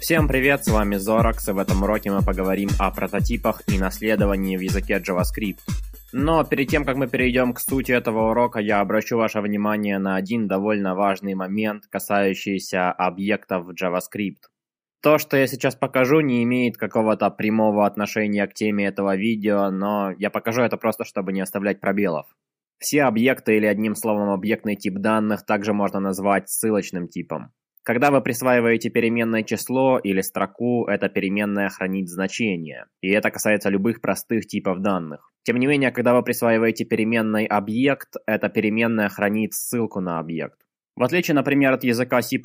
Всем привет, с вами Зоракс, и в этом уроке мы поговорим о прототипах и наследовании в языке JavaScript. Но перед тем, как мы перейдем к сути этого урока, я обращу ваше внимание на один довольно важный момент, касающийся объектов в JavaScript. То, что я сейчас покажу, не имеет какого-то прямого отношения к теме этого видео, но я покажу это просто, чтобы не оставлять пробелов. Все объекты или одним словом объектный тип данных также можно назвать ссылочным типом. Когда вы присваиваете переменное число или строку, эта переменная хранит значение, и это касается любых простых типов данных. Тем не менее, когда вы присваиваете переменный объект, эта переменная хранит ссылку на объект. В отличие, например, от языка C++,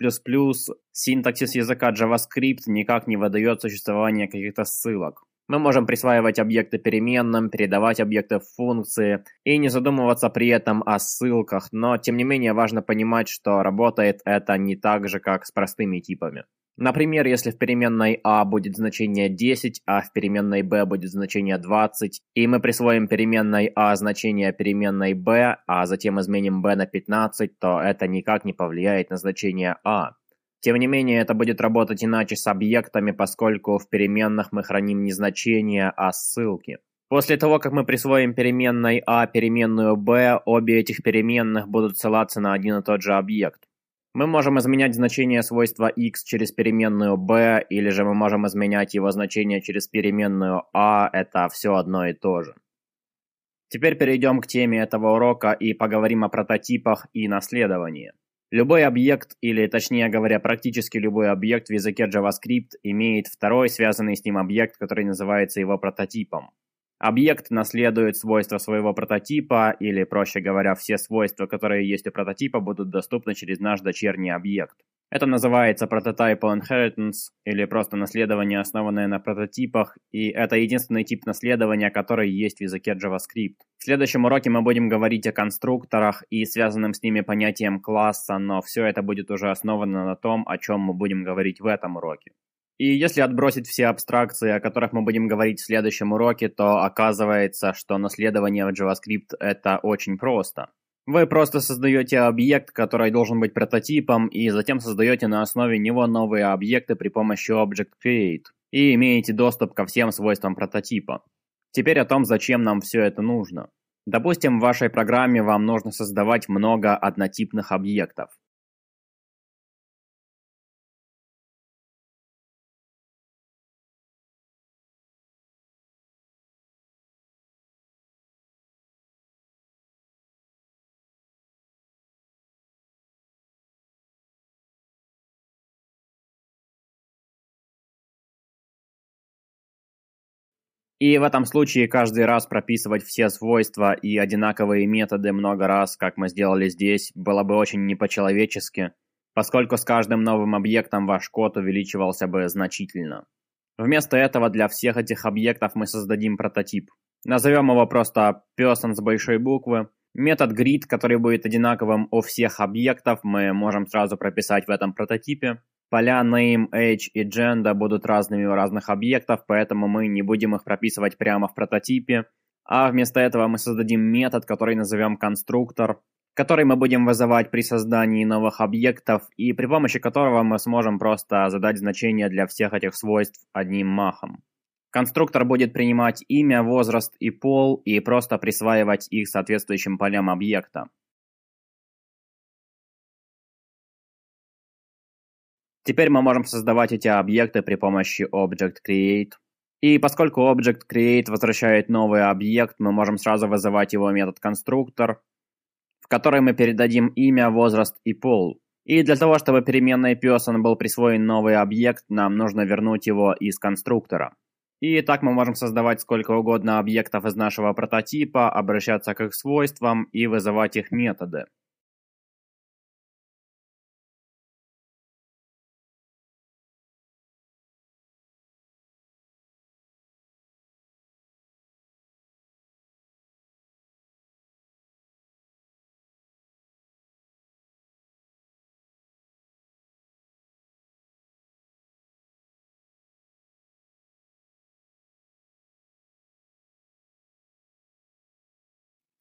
синтаксис языка JavaScript никак не выдает существование каких-то ссылок. Мы можем присваивать объекты переменным, передавать объекты в функции и не задумываться при этом о ссылках, но тем не менее важно понимать, что работает это не так же, как с простыми типами. Например, если в переменной a будет значение 10, а в переменной b будет значение 20, и мы присвоим переменной a значение переменной b, а затем изменим b на 15, то это никак не повлияет на значение a. Тем не менее, это будет работать иначе с объектами, поскольку в переменных мы храним не значения, а ссылки. После того, как мы присвоим переменной а переменную b, обе этих переменных будут ссылаться на один и тот же объект. Мы можем изменять значение свойства x через переменную b, или же мы можем изменять его значение через переменную a, это все одно и то же. Теперь перейдем к теме этого урока и поговорим о прототипах и наследовании. Любой объект, или точнее говоря, практически любой объект в языке JavaScript имеет второй связанный с ним объект, который называется его прототипом. Объект наследует свойства своего прототипа, или, проще говоря, все свойства, которые есть у прототипа, будут доступны через наш дочерний объект. Это называется Prototypal Inheritance или просто наследование, основанное на прототипах, и это единственный тип наследования, который есть в языке JavaScript. В следующем уроке мы будем говорить о конструкторах и связанным с ними понятием класса, но все это будет уже основано на том, о чем мы будем говорить в этом уроке. И если отбросить все абстракции, о которых мы будем говорить в следующем уроке, то оказывается, что наследование в JavaScript это очень просто. Вы просто создаете объект, который должен быть прототипом, и затем создаете на основе него новые объекты при помощи Object Create, и имеете доступ ко всем свойствам прототипа. Теперь о том, зачем нам все это нужно. Допустим, в вашей программе вам нужно создавать много однотипных объектов. И в этом случае каждый раз прописывать все свойства и одинаковые методы много раз, как мы сделали здесь, было бы очень не по-человечески, поскольку с каждым новым объектом ваш код увеличивался бы значительно. Вместо этого для всех этих объектов мы создадим прототип. Назовем его просто person с большой буквы. Метод grid, который будет одинаковым у всех объектов, мы можем сразу прописать в этом прототипе. Поля name, age и gender будут разными у разных объектов, поэтому мы не будем их прописывать прямо в прототипе, а вместо этого мы создадим метод, который назовем конструктор, который мы будем вызывать при создании новых объектов и при помощи которого мы сможем просто задать значения для всех этих свойств одним махом. Конструктор будет принимать имя, возраст и пол и просто присваивать их соответствующим полям объекта. Теперь мы можем создавать эти объекты при помощи Object Create. И поскольку Object Create возвращает новый объект, мы можем сразу вызывать его метод конструктор, в который мы передадим имя, возраст и пол. И для того, чтобы переменной person был присвоен новый объект, нам нужно вернуть его из конструктора. И так мы можем создавать сколько угодно объектов из нашего прототипа, обращаться к их свойствам и вызывать их методы.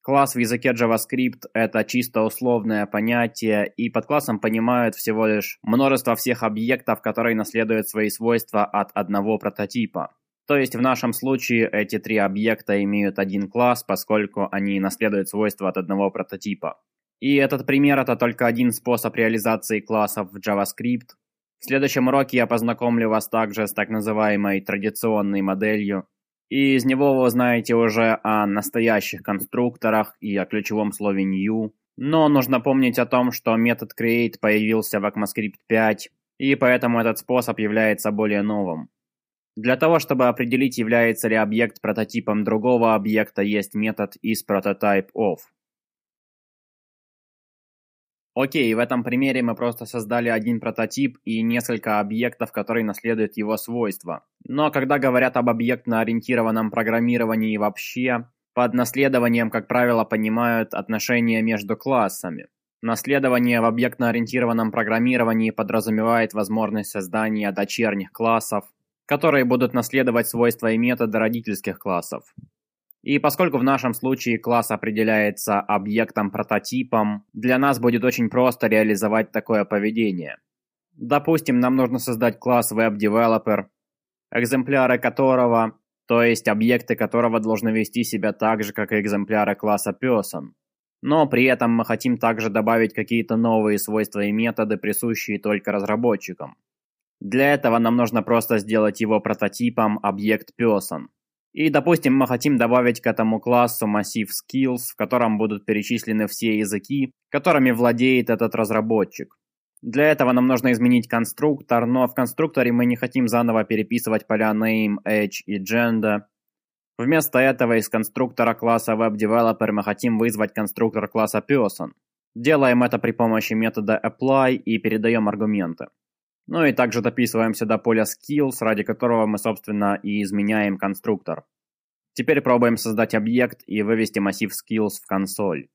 Класс в языке JavaScript – это чисто условное понятие, и под классом понимают всего лишь множество всех объектов, которые наследуют свои свойства от одного прототипа. То есть в нашем случае эти три объекта имеют один класс, поскольку они наследуют свойства от одного прототипа. И этот пример – это только один способ реализации классов в JavaScript. В следующем уроке я познакомлю вас также с так называемой традиционной моделью, и из него вы узнаете уже о настоящих конструкторах и о ключевом слове new. Но нужно помнить о том, что метод create появился в ECMAScript 5, и поэтому этот способ является более новым. Для того, чтобы определить, является ли объект прототипом другого объекта, есть метод isPrototypeOf. Окей, в этом примере мы просто создали один прототип и несколько объектов, которые наследуют его свойства. Но когда говорят об объектно-ориентированном программировании вообще, под наследованием, как правило, понимают отношения между классами. Наследование в объектно-ориентированном программировании подразумевает возможность создания дочерних классов, которые будут наследовать свойства и методы родительских классов. И поскольку в нашем случае класс определяется объектом-прототипом, для нас будет очень просто реализовать такое поведение. Допустим, нам нужно создать класс WebDeveloper, экземпляры которого, то есть объекты которого должны вести себя так же, как и экземпляры класса Person. Но при этом мы хотим также добавить какие-то новые свойства и методы, присущие только разработчикам. Для этого нам нужно просто сделать его прототипом объект Person. И, допустим, мы хотим добавить к этому классу массив skills, в котором будут перечислены все языки, которыми владеет этот разработчик. Для этого нам нужно изменить конструктор, но в конструкторе мы не хотим заново переписывать поля name, age и gender. Вместо этого из конструктора класса WebDeveloper мы хотим вызвать конструктор класса Person. Делаем это при помощи метода apply и передаем аргументы. Ну и также дописываемся до поля skills, ради которого мы, собственно, и изменяем конструктор. Теперь пробуем создать объект и вывести массив skills в консоль.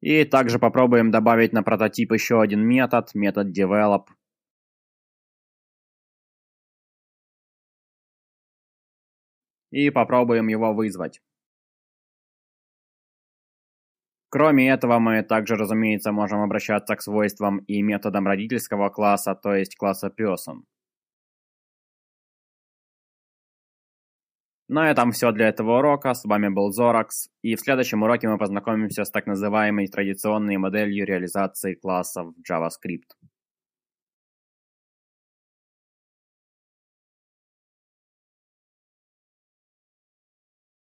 И также попробуем добавить на прототип еще один метод, метод develop. И попробуем его вызвать. Кроме этого, мы также, разумеется, можем обращаться к свойствам и методам родительского класса, то есть класса person. На этом все для этого урока. С вами был Zorax, и в следующем уроке мы познакомимся с так называемой традиционной моделью реализации классов JavaScript.